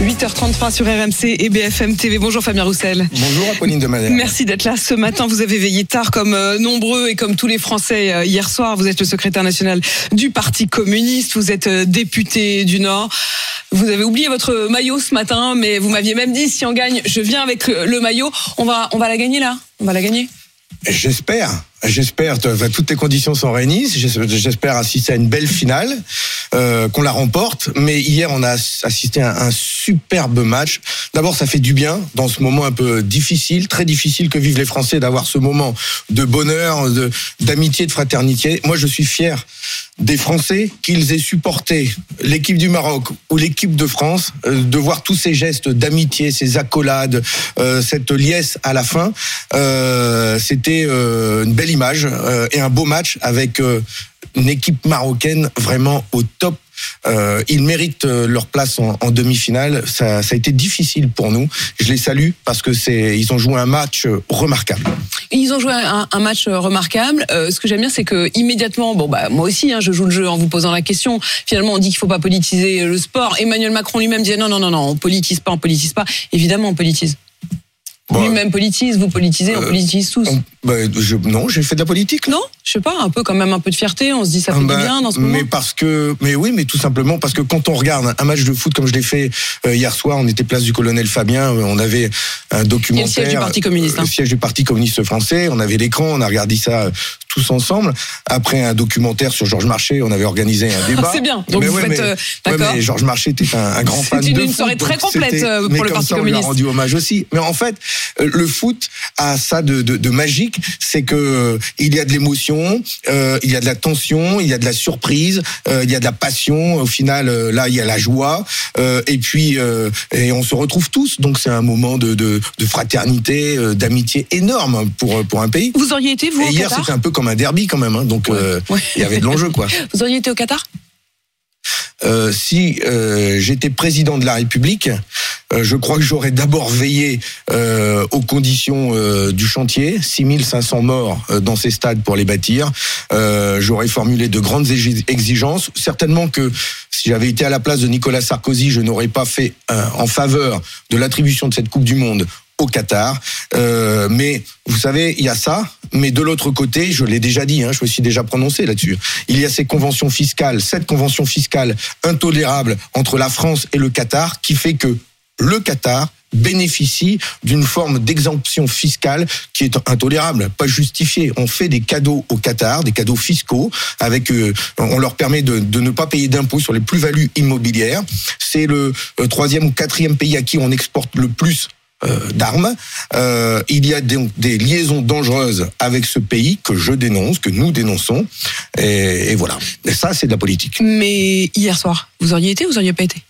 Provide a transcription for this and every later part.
8h33 sur RMC et BFM TV. Bonjour Fabien Roussel. Bonjour Apolline de. Merci d'être là ce matin. Vous avez veillé tard comme euh, nombreux et comme tous les Français euh, hier soir. Vous êtes le secrétaire national du Parti communiste. Vous êtes euh, député du Nord. Vous avez oublié votre maillot ce matin, mais vous m'aviez même dit si on gagne, je viens avec le maillot. On va, on va la gagner là? On va la gagner? J'espère. J'espère, toutes les conditions sont réunies. J'espère assister à une belle finale, euh, qu'on la remporte. Mais hier, on a assisté à un superbe match. D'abord, ça fait du bien dans ce moment un peu difficile, très difficile que vivent les Français, d'avoir ce moment de bonheur, d'amitié, de, fraternité. Moi, je suis fier des Français qu'ils aient supporté l'équipe du Maroc ou l'équipe de France, euh, de voir tous ces gestes d'amitié, ces accolades, euh, cette liesse à la fin. Euh, C'était euh, une belle image euh, et un beau match avec euh, une équipe marocaine vraiment au top. Euh, ils méritent leur place en, en demi-finale. Ça, ça, a été difficile pour nous. Je les salue parce que c'est, ils ont joué un match remarquable. Ils ont joué un, un match remarquable. Euh, ce que j'aime bien, c'est que immédiatement, bon bah moi aussi, hein, je joue le jeu en vous posant la question. Finalement, on dit qu'il faut pas politiser le sport. Emmanuel Macron lui-même disait non non non non, on politise pas, on politise pas. Évidemment, on politise. Bon, Lui-même politise, vous politisez, on politise tous. On, bah, je, non, j'ai fait de la politique. Non, je sais pas, un peu quand même un peu de fierté. On se dit ça fait bah, du bien dans ce moment. Mais parce que, mais oui, mais tout simplement parce que quand on regarde un match de foot comme je l'ai fait euh, hier soir, on était place du colonel Fabien, on avait un documentaire. le siège du Parti communiste. Euh, hein. Le siège du Parti communiste français. On avait l'écran, on a regardé ça euh, tous ensemble. Après un documentaire sur Georges Marchais, on avait organisé un débat. C'est bien. Donc mais vous ouais, faites, euh, ouais, mais Georges Marchais était un, un grand fan une, de une foot, soirée très complète c'était- euh, mais pour le comme Parti ça, on lui a communiste. rendu hommage aussi. Mais en fait, euh, le foot a ça de, de, de magique, c'est que euh, il y a de l'émotion, euh, il y a de la tension, il y a de la surprise, euh, il y a de la passion. Au final, euh, là, il y a la joie, euh, et puis euh, et on se retrouve tous. Donc c'est un moment de, de, de fraternité, euh, d'amitié énorme pour pour un pays. Vous auriez été vous Et au hier, Qatar? c'était un peu comme un derby quand même. Hein, donc euh, Ouais. il y avait de l'enjeu, quoi. Vous auriez été au Qatar? Euh, si euh, j'étais président de la République, euh, je crois que j'aurais d'abord veillé aux conditions du chantier, 6500 morts dans ces stades pour les bâtir. J'aurais formulé de grandes exi- exigences. Certainement que si j'avais été à la place de Nicolas Sarkozy, je n'aurais pas fait en faveur de l'attribution de cette Coupe du Monde au Qatar. Euh, mais vous savez, il y a ça. Mais de l'autre côté, je l'ai déjà dit, hein, je me suis déjà prononcé là-dessus. Il y a ces conventions fiscales, cette convention fiscale intolérable entre la France et le Qatar, qui fait que le Qatar bénéficie d'une forme d'exemption fiscale qui est intolérable, pas justifiée. On fait des cadeaux au Qatar, des cadeaux fiscaux, avec euh, on leur permet de, ne pas payer d'impôts sur les plus-values immobilières. C'est le euh, troisième ou quatrième pays à qui on exporte le plus d'armes. Euh, il y a donc des liaisons dangereuses avec ce pays que je dénonce, que nous dénonçons. Et, et voilà. Et ça, c'est de la politique. Mais hier soir, vous auriez été ou vous auriez pas été?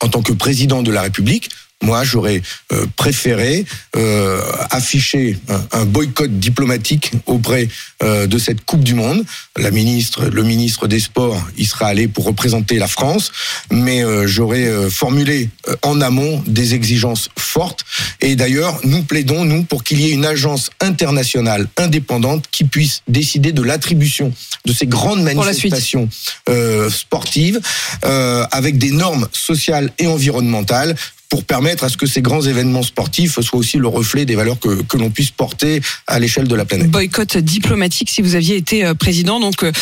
En tant que président de la République, moi, j'aurais euh, préféré euh, afficher un, un boycott diplomatique auprès euh, de cette Coupe du Monde. La ministre, le ministre des Sports, il sera allé pour représenter la France, mais euh, j'aurais euh, formulé euh, en amont des exigences fortes. Et d'ailleurs, nous plaidons nous pour qu'il y ait une agence internationale indépendante qui puisse décider de l'attribution de ces grandes manifestations euh, sportives euh, avec des normes sociales et environnementales pour permettre à ce que ces grands événements sportifs soient aussi le reflet des valeurs que, que l'on puisse porter à l'échelle de la planète. Boycott diplomatique si vous aviez été euh, président. Donc euh,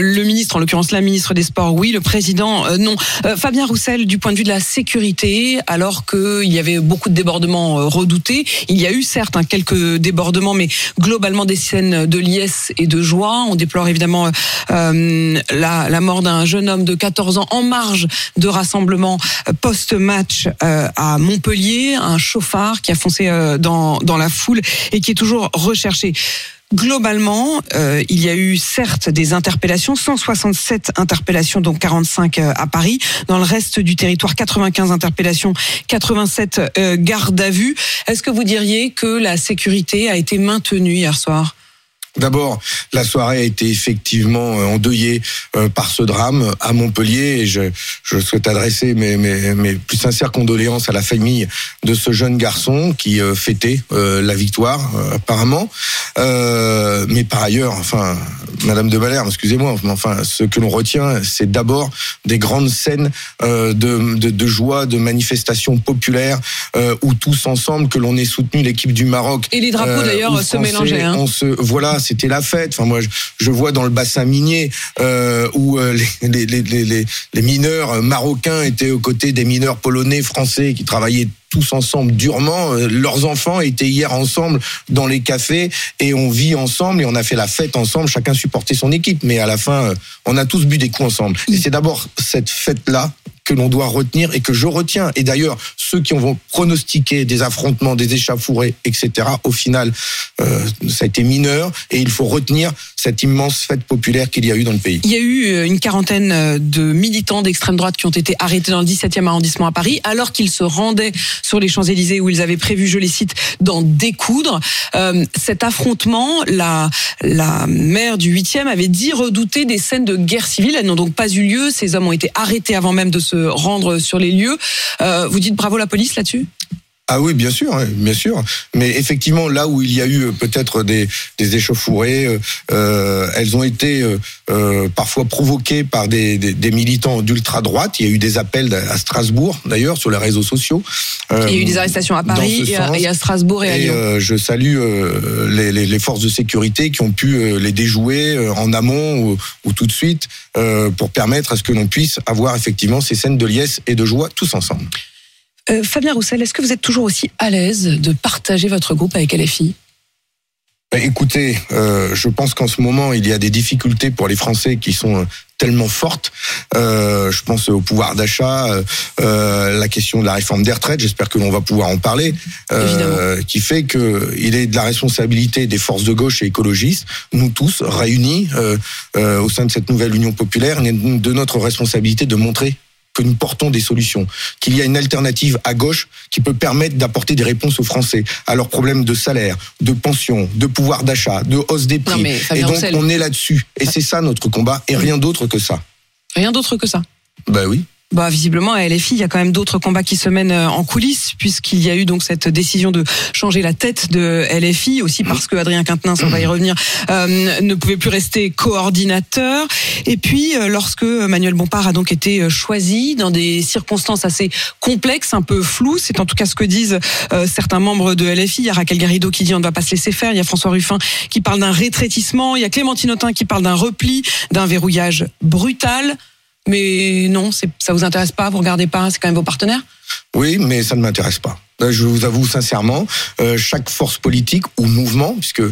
le ministre, en l'occurrence la ministre des Sports, oui, le président, euh, non. Euh, Fabien Roussel, du point de vue de la sécurité, alors qu'il y avait beaucoup de débordements euh, redoutés, il y a eu certes hein, quelques débordements, mais globalement des scènes de liesse et de joie. On déplore évidemment euh, la, la mort d'un jeune homme de 14 ans en marge de rassemblement euh, post-match euh, à Montpellier, un chauffard qui a foncé euh, dans, dans la foule et qui est toujours recherché. Globalement, euh, il y a eu certes des interpellations, 167 interpellations, donc 45 euh, à Paris. Dans le reste du territoire, 95 interpellations, 87 euh, gardes à vue. Est-ce que vous diriez que la sécurité a été maintenue hier soir? D'abord, la soirée a été effectivement euh, endeuillée euh, par ce drame à Montpellier et je, je souhaite adresser mes, mes, mes, plus sincères condoléances à la famille de ce jeune garçon qui euh, fêtait la victoire apparemment. mais par ailleurs, enfin, Madame de Valère, excusez-moi, enfin, ce que l'on retient, c'est d'abord des grandes scènes de, de, de, joie, de manifestations populaires où tous ensemble que l'on ait soutenu l'équipe du Maroc. Et les drapeaux d'ailleurs se mélangeaient. Hein. On se, voilà, c'était la fête. Enfin, moi, je, vois dans le bassin minier euh, où euh, les, les, les, les, mineurs marocains étaient aux côtés des mineurs polonais, français qui travaillaient tous ensemble durement. Euh, leurs enfants étaient hier ensemble dans les cafés et on vit ensemble et on a fait la fête ensemble. Chacun supportait son équipe, mais à la fin, on a tous bu des coups ensemble. Et c'est d'abord cette fête-là que l'on doit retenir et que je retiens. Et d'ailleurs, ceux qui vont pronostiquer des affrontements, des échauffourées, etc., au final, euh, ça a été mineur et il faut retenir cette immense fête populaire qu'il y a eu dans le pays. Il y a eu euh, une quarantaine euh, de militants d'extrême droite qui ont été arrêtés dans le 17e arrondissement à Paris alors qu'ils se rendaient sur les Champs-Élysées où ils avaient prévu, je les cite, d'en découdre. Euh, cet affrontement, la, la maire du 8e avait dit redouter des scènes de guerre civile. Elles n'ont donc pas eu lieu. Ces hommes ont été arrêtés avant même de se rendre sur les lieux. Euh, vous dites bravo la police là-dessus? Ah oui, bien sûr, bien sûr. Mais effectivement, là où il y a eu euh, peut-être des, des échauffourées, euh, euh, elles ont été euh, parfois provoquées par des, des, des militants d'ultra droite. Il y a eu des appels à Strasbourg, d'ailleurs, sur les réseaux sociaux. il y a eu des arrestations à Paris et à, et à, Strasbourg et, à Lyon. je salue les, les, les, forces de sécurité qui ont pu les déjouer en amont ou, ou tout de suite pour permettre à ce que l'on puisse avoir effectivement ces scènes de liesse et de joie tous ensemble. Euh, Fabien Roussel, est-ce que vous êtes toujours aussi à l'aise de partager votre groupe avec LFI bah, Écoutez, euh, je pense qu'en ce moment, il y a des difficultés pour les Français qui sont euh, tellement fortes. Euh, je pense au pouvoir d'achat, euh, la question de la réforme des retraites, j'espère que l'on va pouvoir en parler, euh, qui fait que il est de la responsabilité des forces de gauche et écologistes, nous tous réunis au sein de cette nouvelle Union populaire, de notre responsabilité de montrer que nous portons des solutions, qu'il y a une alternative à gauche qui peut permettre d'apporter des réponses aux Français à leurs problèmes de salaire, de pension, de pouvoir d'achat, de hausse des prix. et donc on est là-dessus. Et c'est ça notre combat et rien d'autre que ça. Rien d'autre que ça. Ben oui. Bah, visiblement, à LFI, il y a quand même d'autres combats qui se mènent euh, en coulisses, puisqu'il y a eu donc cette décision de changer la tête de LFI, aussi parce que Adrien Quintennin, on va y revenir, euh, ne pouvait plus rester coordinateur. Et puis, euh, lorsque Manuel Bompard a donc été choisi dans des circonstances assez complexes, un peu floues, c'est en tout cas ce que disent certains membres de LFI. Il y a Raquel Garrido qui dit on ne va pas se laisser faire. Il y a François Ruffin qui parle d'un rétrétissement. Il y a Clémentine Autain qui parle d'un repli, d'un verrouillage brutal. Mais non, ça vous intéresse pas, vous regardez pas, c'est quand même vos partenaires Oui, mais ça ne m'intéresse pas. Je vous avoue sincèrement, euh, chaque force politique ou mouvement, puisque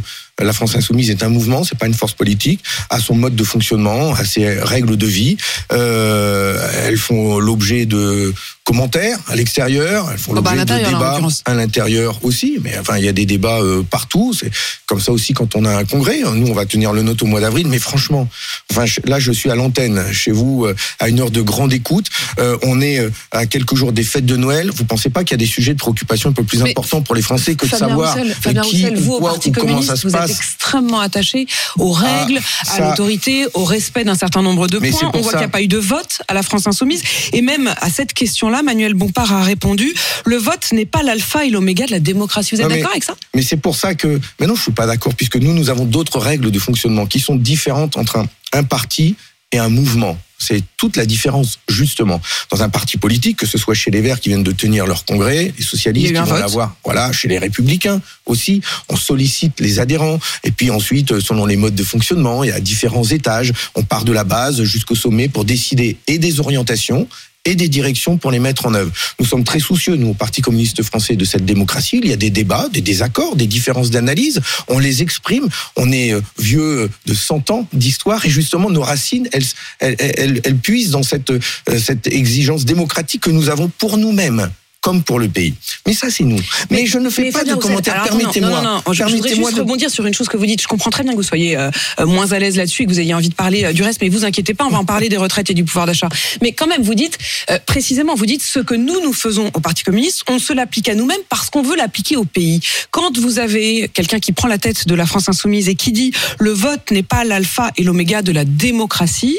la France insoumise est un mouvement, c'est pas une force politique, a son mode de fonctionnement, a ses règles de vie. Euh, elles font l'objet de commentaires à l'extérieur, elles font oh, bah, l'objet de débats à l'intérieur aussi. Mais enfin, il y a des débats euh, partout. C'est comme ça aussi quand on a un congrès. Nous, on va tenir le nôtre au mois d'avril. Mais franchement, enfin, là, je suis à l'antenne chez vous euh, à une heure de grande écoute. Euh, on est euh, à quelques jours des fêtes de Noël. Vous pensez pas qu'il y a des sujets de préoccupation un peu plus importants pour les Français que de savoir qui, vous, quoi, ou comment ça se passe extrêmement attaché aux ah, règles, à l'autorité, au respect d'un certain nombre de points. On voit qu'il n'y a pas eu de vote à la France insoumise. Et même à cette question-là, Manuel Bompard a répondu le vote n'est pas l'alpha et l'oméga de la démocratie. Vous êtes d'accord avec ça? Mais c'est pour ça que. Mais non, je suis pas d'accord, puisque nous, nous avons d'autres règles de fonctionnement qui sont différentes entre un, un parti et un mouvement. C'est toute la différence, justement. Dans un parti politique, que ce soit chez les Verts qui viennent de tenir leur congrès, les socialistes qui vont l'avoir, voilà, chez les Républicains aussi, on sollicite les adhérents. Et puis ensuite, selon les modes de fonctionnement, il y a différents étages. On part de la base jusqu'au sommet pour décider et des orientations et des directions pour les mettre en œuvre. Nous sommes très soucieux, nous, au Parti communiste français, de cette démocratie. Il y a des débats, des désaccords, des différences d'analyse. On les exprime. On est euh, vieux de 100 ans d'histoire et justement, nos racines, elles, elles, elles, elles puisent dans cette, euh, cette exigence démocratique que nous avons pour nous-mêmes comme pour le pays. Mais ça, c'est nous. Mais, je ne fais pas de commentaires. Permettez-moi. Non, non, non, je, je voudrais juste de- rebondir sur une chose que vous dites. Je comprends très bien que vous soyez euh, euh, moins à l'aise là-dessus et que vous ayez envie de parler euh, du reste, mais vous inquiétez pas, on va en parler des retraites et du pouvoir d'achat. Mais quand même, vous dites, euh, précisément, vous dites ce que nous, nous faisons au Parti communiste, on se l'applique à nous-mêmes parce qu'on veut l'appliquer au pays. Quand vous avez quelqu'un qui prend la tête de la France insoumise et qui dit le vote n'est pas l'alpha et l'oméga de la démocratie,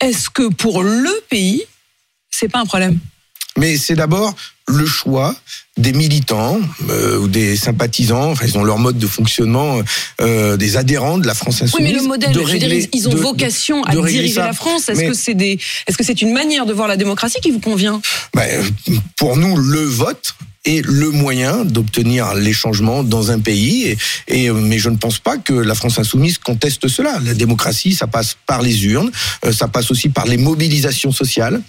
est-ce que pour le pays, c'est pas un problème? Mais c'est d'abord le choix des militants euh, ou des sympathisants, enfin ils ont leur mode de fonctionnement, euh, des adhérents de la France Oui, insoumise. mais le modèle, de je veux dire, ils- ont de- vocation à de diriger ça. la France. Est-ce que c'est des, est-ce que c'est une manière de voir la démocratie qui vous convient? Ben, pour nous, le vote est le moyen d'obtenir les changements dans un pays. Et, et, mais je ne pense pas que la France insoumise conteste cela. La démocratie, ça passe par les urnes, euh, ça passe aussi par les mobilisations sociales.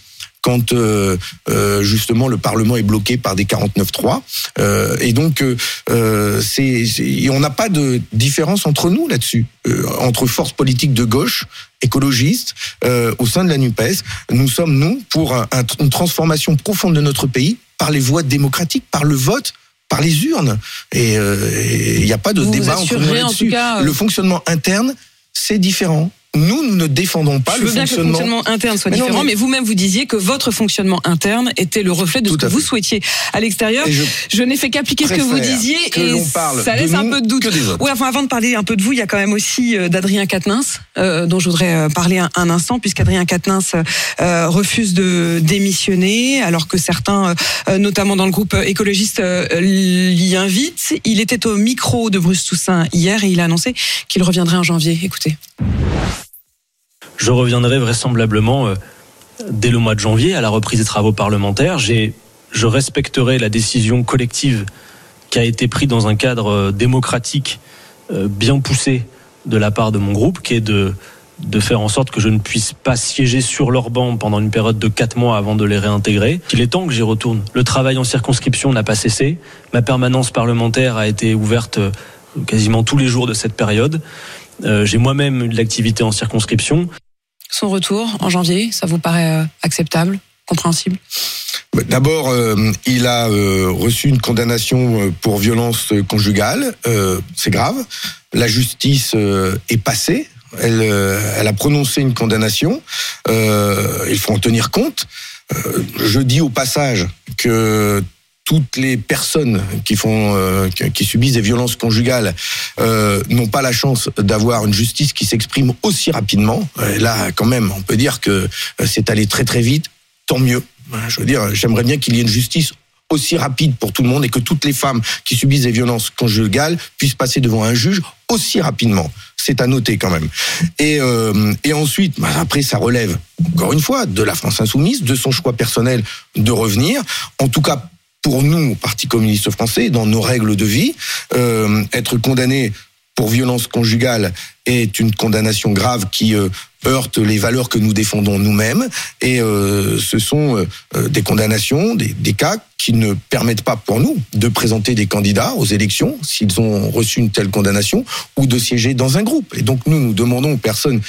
Quand euh, euh, justement le Parlement est bloqué par des 49-3. Euh, et donc, euh, euh, c'est, c'est- on n'a pas de différence entre nous là-dessus, euh, entre forces politiques de gauche, écologistes, euh, au sein de la NUPES. Nous sommes, nous, pour un- un- une transformation profonde de notre pays par les voies démocratiques, par le vote, par les urnes. Et euh, il n'y a pas de Vous vous débat entre nous en tout cas, Le fonctionnement interne, c'est différent. Nous, nous ne défendons pas Je le veux bien que le fonctionnement. fonctionnement interne soit Mais non, différent, mais, mais- vous-même vous disiez que votre fonctionnement interne était le reflet de Tout ce que vous fait. souhaitiez à l'extérieur. Je Je n'ai fait qu'appliquer ce que vous disiez que et parle ça laisse un peu de doute. Oui, enfin avant de parler un peu de vous, il y a quand même aussi euh, d'Adrien Quatennens euh, dont je voudrais euh, parler un, un instant puisqu'Adrien Quatennens euh, refuse de démissionner alors que certains, euh, notamment dans le groupe écologiste, l'y invitent. Il était au micro de Bruce Toussaint hier et il a annoncé qu'il reviendrait en janvier. Écoutez. Je reviendrai vraisemblablement euh, dès le mois de janvier à la reprise des travaux parlementaires. Je respecterai la décision collective qui a été prise dans un cadre euh, démocratique euh, bien poussé de la part de mon groupe, qui est de, de faire en sorte que je ne puisse pas siéger sur leur banc pendant une période de quatre mois avant de les réintégrer. Il est temps que j'y retourne. Le travail en circonscription n'a pas cessé. Ma permanence parlementaire a été ouverte quasiment tous les jours de cette période. J'ai moi-même eu de l'activité en circonscription. Son retour en janvier, ça vous paraît euh, acceptable, compréhensible? D'abord, euh, il a euh, reçu une condamnation pour violence conjugale. C'est grave. La justice est passée. Elle, elle a prononcé une condamnation. Il faut en tenir compte. Je dis au passage que toutes les personnes qui font, euh, qui- subissent des violences conjugales euh, n'ont pas la chance d'avoir une justice qui s'exprime aussi rapidement. Là, quand même, on peut dire que euh, c'est allé très très vite. Tant mieux. Je veux dire, j'aimerais bien qu'il y ait une justice aussi rapide pour tout le monde et que toutes les femmes qui subissent des violences conjugales puissent passer devant un juge aussi rapidement. C'est à noter quand même. Et, et ensuite, bah, après, ça relève, encore une fois, de la France insoumise, de son choix personnel de revenir. En tout cas, pour nous, au Parti communiste français, dans nos règles de vie, euh, être condamné pour violence conjugale est une condamnation grave qui euh, heurte les valeurs que nous défendons nous-mêmes. Et euh, ce sont euh, euh, des condamnations, des, des cas qui ne permettent pas pour nous de présenter des candidats aux élections s'ils ont reçu une telle condamnation ou de siéger dans un groupe. Et donc nous, nous demandons aux personnes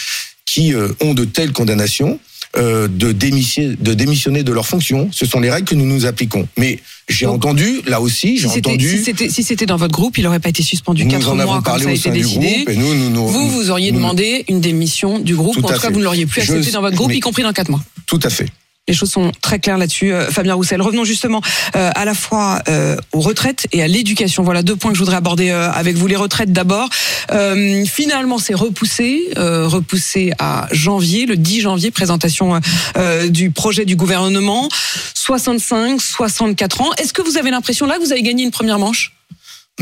qui euh, ont de telles condamnations euh, de, démissionner, de démissionner de leurs fonctions. Ce sont les règles que nous nous appliquons. Mais j'ai entendu, là aussi, j'ai Si entendu... si c'était si dans votre groupe, il n'aurait pas été suspendu nous quatre mois comme ça a été décidé. groupe et nous, nous, Vous, vous auriez demandé une démission du groupe, en tout cas, vous ne l'auriez plus Je- accepté dans votre groupe, y compris dans quatre mois. Tout à fait. Les choses sont très claires là-dessus. Euh, Fabien Roussel, revenons justement euh, à la fois euh, aux retraites et à l'éducation. Voilà deux points que je voudrais aborder avec vous. Les retraites d'abord. Finalement, c'est repoussé, repoussé à janvier, le 10 janvier, présentation du projet du gouvernement. 65, 64 ans. Est-ce que vous avez l'impression là que vous avez gagné une première manche?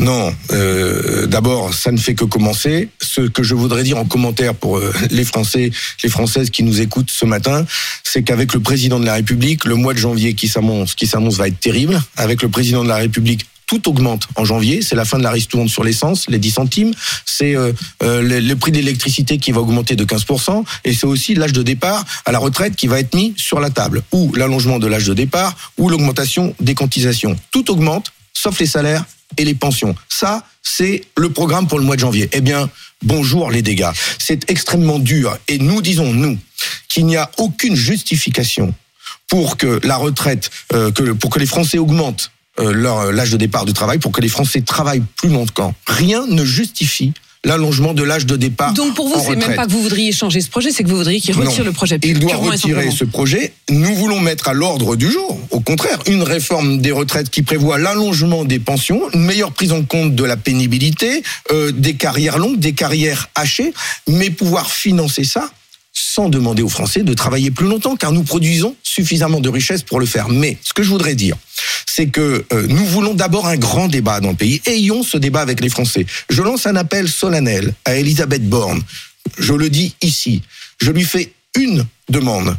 Non, euh, d'abord, ça ne fait que commencer. Ce que je voudrais dire en commentaire pour euh, les Français, les Françaises qui nous écoutent ce matin, c'est qu'avec le président de la République, le mois de janvier qui s'annonce, va être terrible. Avec le président de la République, tout augmente en janvier. C'est la fin de la ristourne sur l'essence, les 10 centimes. C'est euh, le, le prix de l'électricité qui va augmenter de 15%. Et c'est aussi l'âge de départ à la retraite qui va être mis sur la table. Ou l'allongement de l'âge de départ, ou l'augmentation des cotisations. Tout augmente, sauf les salaires et les pensions. Ça, c'est le programme pour le mois de janvier. Eh bien, bonjour les dégâts. C'est extrêmement dur. Et nous disons, nous, qu'il n'y a aucune justification pour que la retraite, euh, que, pour que les Français augmentent euh, leur l'âge de départ du travail, pour que les Français travaillent plus longtemps. Rien ne justifie l'allongement de l'âge de départ. Donc pour vous, c'est même pas que vous voudriez changer ce projet, c'est que vous voudriez qu'il Non. retire le projet. Il doit retirer ce projet. Nous voulons mettre à l'ordre du jour, au contraire, une réforme des retraites qui prévoit l'allongement des pensions, une meilleure prise en compte de la pénibilité, euh, des carrières longues, des carrières hachées, mais pouvoir financer ça sans demander aux Français de travailler plus longtemps, car nous produisons suffisamment de richesses pour le faire. Mais ce que je voudrais dire, c'est que euh, nous voulons d'abord un grand débat dans le pays. Ayons ce débat avec les Français. Je lance un appel solennel à Elisabeth Borne. Je le dis ici. Je lui fais une demande.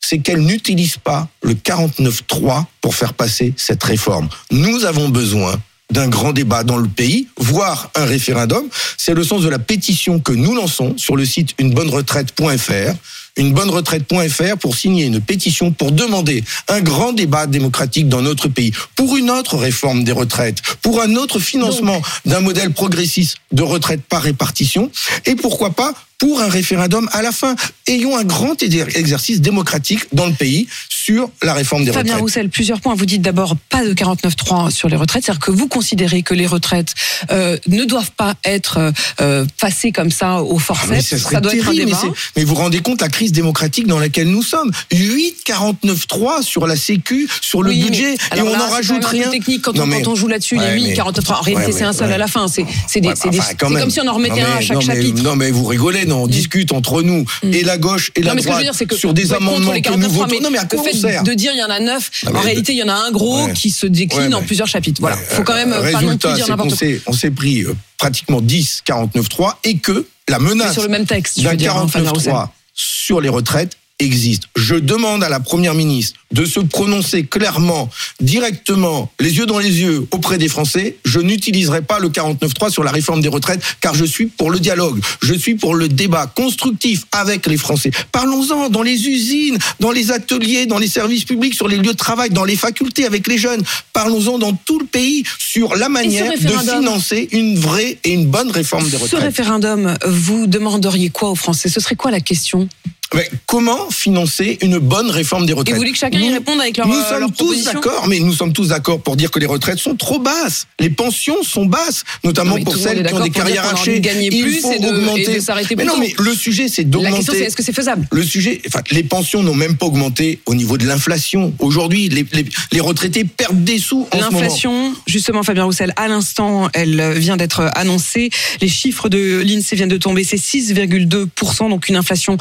C'est qu'elle n'utilise pas le 49.3 pour faire passer cette réforme. Nous avons besoin d'un grand débat dans le pays, voire un référendum. C'est le sens de la pétition que nous lançons sur le site unebonneretraite.fr unebonneretraite.fr pour signer une pétition pour demander un grand débat démocratique dans notre pays, pour une autre réforme des retraites, pour un autre financement d'un modèle progressiste de retraite par répartition, et pourquoi pas pour un référendum à la fin. Ayons un grand exer- exercice démocratique dans le pays sur la réforme des Fabien retraites. Roussel, plusieurs points. Vous dites d'abord pas de 49.3 sur les retraites, c'est-à-dire que vous considérez que les retraites euh, ne doivent pas être euh, passées comme ça au Ah, forceps. mais ça doit être un mais, débat. mais vous vous rendez compte la crise démocratique dans laquelle nous sommes 8 49.3 sur la Sécu, sur le Oui, budget, et on n'en rajoute rien. technique quand, Non, on, mais- quand on joue là-dessus, Ouais, les 8, mais- 49. En réalité, Ouais, c'est un seul ouais. à la fin. C'est enfin, comme si on en remettait Non, un à chaque non, mais- chapitre. Non, mais vous rigolez, non, on discute entre nous, et la gauche et Non, la mais ce que je veux droite, dire, c'est que sur des amendements que nous 49.3, votons. Non, mais à quoi de dire il y en a neuf, mais- en réalité, il y en a un gros qui se décline en plusieurs chapitres. Voilà, Ouais, faut quand même euh, pas non plus dire n'importe quoi. on s'est pris euh, pratiquement 10 49.3 et que la menace sur le même texte, je d'un veux dire, hein, Fabien Roussel. 49.3 sur les retraites existe. Je demande à la première ministre de se prononcer clairement, directement, les yeux dans les yeux auprès des Français. Je n'utiliserai pas le 49.3 sur la réforme des retraites car je suis pour le dialogue. Je suis pour le débat constructif avec les Français. Parlons-en dans les usines, dans les ateliers, dans les services publics, sur les lieux de travail, dans les facultés avec les jeunes. Parlons-en dans tout le pays sur la manière de financer une vraie et une bonne réforme des Ce retraites. référendum, vous demanderiez quoi aux Français? Ce serait quoi la question? Mais comment financer une bonne réforme des Et retraites vous voulez que chacun y réponde avec leur, Nous euh, leur sommes tous d'accord, mais nous sommes tous d'accord pour dire que les retraites sont trop basses. Les pensions sont basses, notamment Non, pour celles qui ont des carrières hachées. Il faut et de- augmenter. et mais non, mais le sujet, c'est La question, c'est d'augmenter. est-ce que c'est faisable Le sujet, enfin, les pensions n'ont même pas augmenté au niveau de l'inflation. Aujourd'hui, les, les, les retraités perdent des sous en ce moment. L'inflation, justement, Fabien Roussel, à l'instant, elle vient d'être annoncée. Les chiffres de l'INSEE viennent de tomber, c'est 6,2%, donc une inflation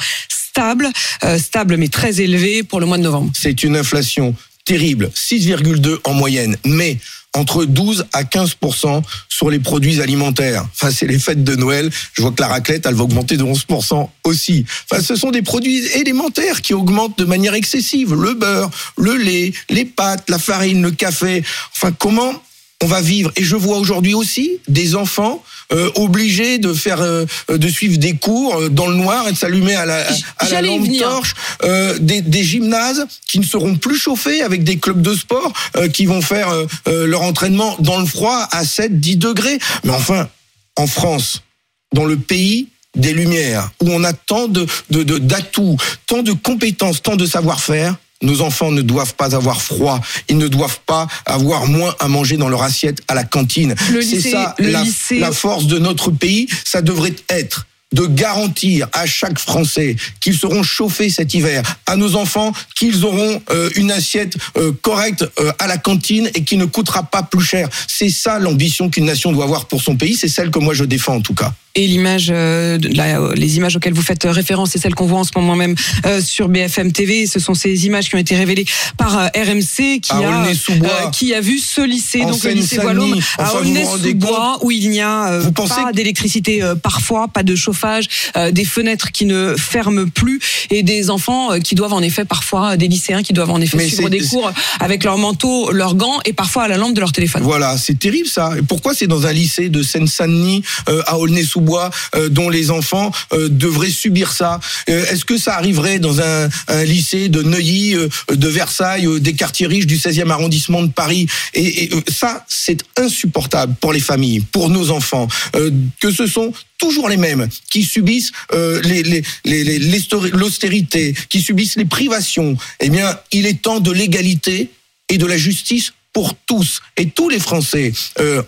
stable, euh, stable mais très élevée pour le mois de novembre. c'est une inflation terrible, 6,2 en moyenne, mais entre 12 à 15 sur les produits alimentaires. Enfin, c'est les fêtes de Noël. Je vois que la raclette, elle va augmenter de 11 aussi. Enfin, ce sont des produits élémentaires qui augmentent de manière excessive. Le beurre, le lait, les pâtes, la farine, le café. Enfin, comment on va vivre Et je vois aujourd'hui aussi des enfants euh, obligés de faire, euh, de suivre des cours euh, dans le noir et de s'allumer à la, à la lampe torche euh, des, des gymnases qui ne seront plus chauffés avec des clubs de sport euh, qui vont faire euh, euh, leur entraînement dans le froid à 7, 10 degrés. Mais enfin, en France, dans le pays des Lumières, où on a tant de de- de- d'atouts, tant de compétences, tant de savoir-faire, nos enfants ne doivent pas avoir froid, ils ne doivent pas avoir moins à manger dans leur assiette à la cantine. C'est ça le la, lycée- la force de notre pays, ça devrait être de garantir à chaque Français qu'ils seront chauffés cet hiver, à nos enfants qu'ils auront euh, une assiette euh, correcte euh, à la cantine et qui ne coûtera pas plus cher. C'est ça l'ambition qu'une nation doit avoir pour son pays, c'est celle que moi je défends en tout cas. Et l'image, euh, euh, les images auxquelles vous faites référence, c'est celles qu'on voit en ce moment même euh, sur BFM TV. Ce sont ces images qui ont été révélées par euh, RMC, qui a qui a vu ce lycée, En donc le lycée. Wallum, à Aulnay-sous-Bois, où il n'y a euh, pas que- d'électricité euh, parfois, pas de chauffage, euh, des fenêtres qui ne ferment plus, et des enfants euh, qui doivent en effet parfois, des lycéens qui doivent en effet Mais suivre des cours avec leur manteau, leurs gants, et parfois à la lampe de leur téléphone. Voilà, c'est terrible ça. Et pourquoi c'est dans un lycée de Seine-Saint-Denis euh, à Aulnay-sous-Bois sous-bois euh, dont les enfants euh, devraient subir ça. Euh, Est-ce que ça arriverait dans un, lycée de Neuilly, de Versailles, des quartiers riches du 16e arrondissement de Paris Et, ça, c'est insupportable pour les familles, pour nos enfants, que ce sont toujours les mêmes qui subissent l'austérité, qui subissent les privations. Eh bien, il est temps de l'égalité et de la justice pour tous. Et tous les Français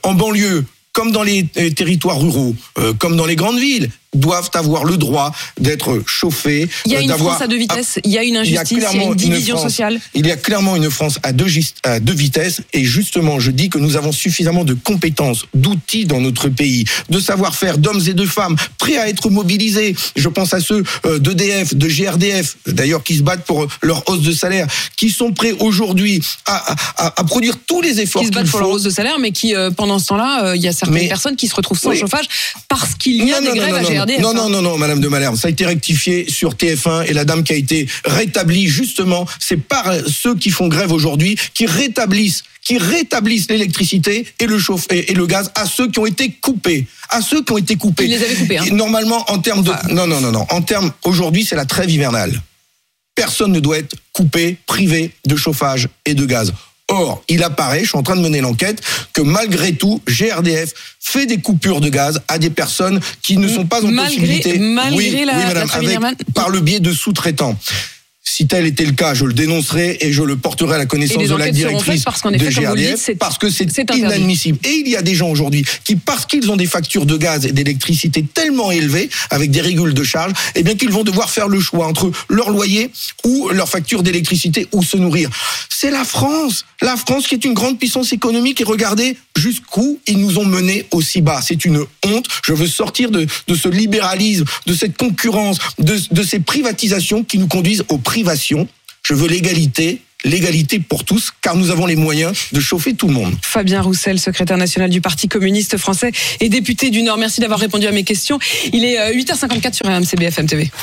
en banlieue comme dans les euh, territoires ruraux, euh, comme dans les grandes villes, doivent avoir le droit d'être chauffés. Il y a euh, une France à deux vitesses, il y a une il y a injustice, il y a une une division France. sociale. il y a clairement une France à deux, gis- à deux vitesses et justement, je dis que nous avons suffisamment de compétences, d'outils dans notre pays, de savoir-faire d'hommes et de femmes prêts à être mobilisés. Je pense à ceux euh, d'EDF, de GRDF, d'ailleurs qui se battent pour leur hausse de salaire, qui sont prêts aujourd'hui à, à- à- à produire tous les efforts qui se battent pour leur hausse de salaire, mais qui, euh, pendant ce temps-là, euh, il y a certaines Mais- personnes qui se retrouvent sans Oui. chauffage parce qu'il y a des grèves à non, Non, non, non, non, Madame de Malherbe, ça a été rectifié sur TF1 et la dame qui a été rétablie justement, c'est par ceux qui font grève aujourd'hui qui rétablissent qui rétablissent l'électricité et le chauffe et, le gaz à ceux qui ont été coupés, à ceux qui ont été coupés. Ils les avaient coupés, hein. Normalement, en termes de, Enfin- non, non, non, non, en termes aujourd'hui, c'est la trêve hivernale. Personne ne doit être coupé, privé de chauffage et de gaz. Or, il apparaît, je suis en train de mener l'enquête, que malgré tout, GRDF fait des coupures de gaz à des personnes qui ne sont pas en Malgré- possibilité. malgré oui, la- oui, madame, avec- par le biais de sous-traitants. Si tel était le cas, je le dénoncerai et je le porterai à la connaissance de la directrice parce de effet, GRDF, dites, parce que c'est inadmissible. Et il y a des gens aujourd'hui qui, parce qu'ils ont des factures de gaz et d'électricité tellement élevées, avec des régules de charge, eh bien qu'ils vont devoir faire le choix entre leur loyer ou leur facture d'électricité ou se nourrir. C'est la France, la France qui est une grande puissance économique et regardez jusqu'où ils nous ont menés aussi bas. C'est une honte. Je veux sortir de, de ce libéralisme, de cette concurrence, de, de ces privatisations qui nous conduisent aux privations. Je veux l'égalité, l'égalité pour tous, car nous avons les moyens de chauffer tout le monde. Fabien Roussel, secrétaire national du Parti communiste français et député du Nord. Merci d'avoir répondu à mes questions. Il est euh, 8h54 sur RMC BFM TV.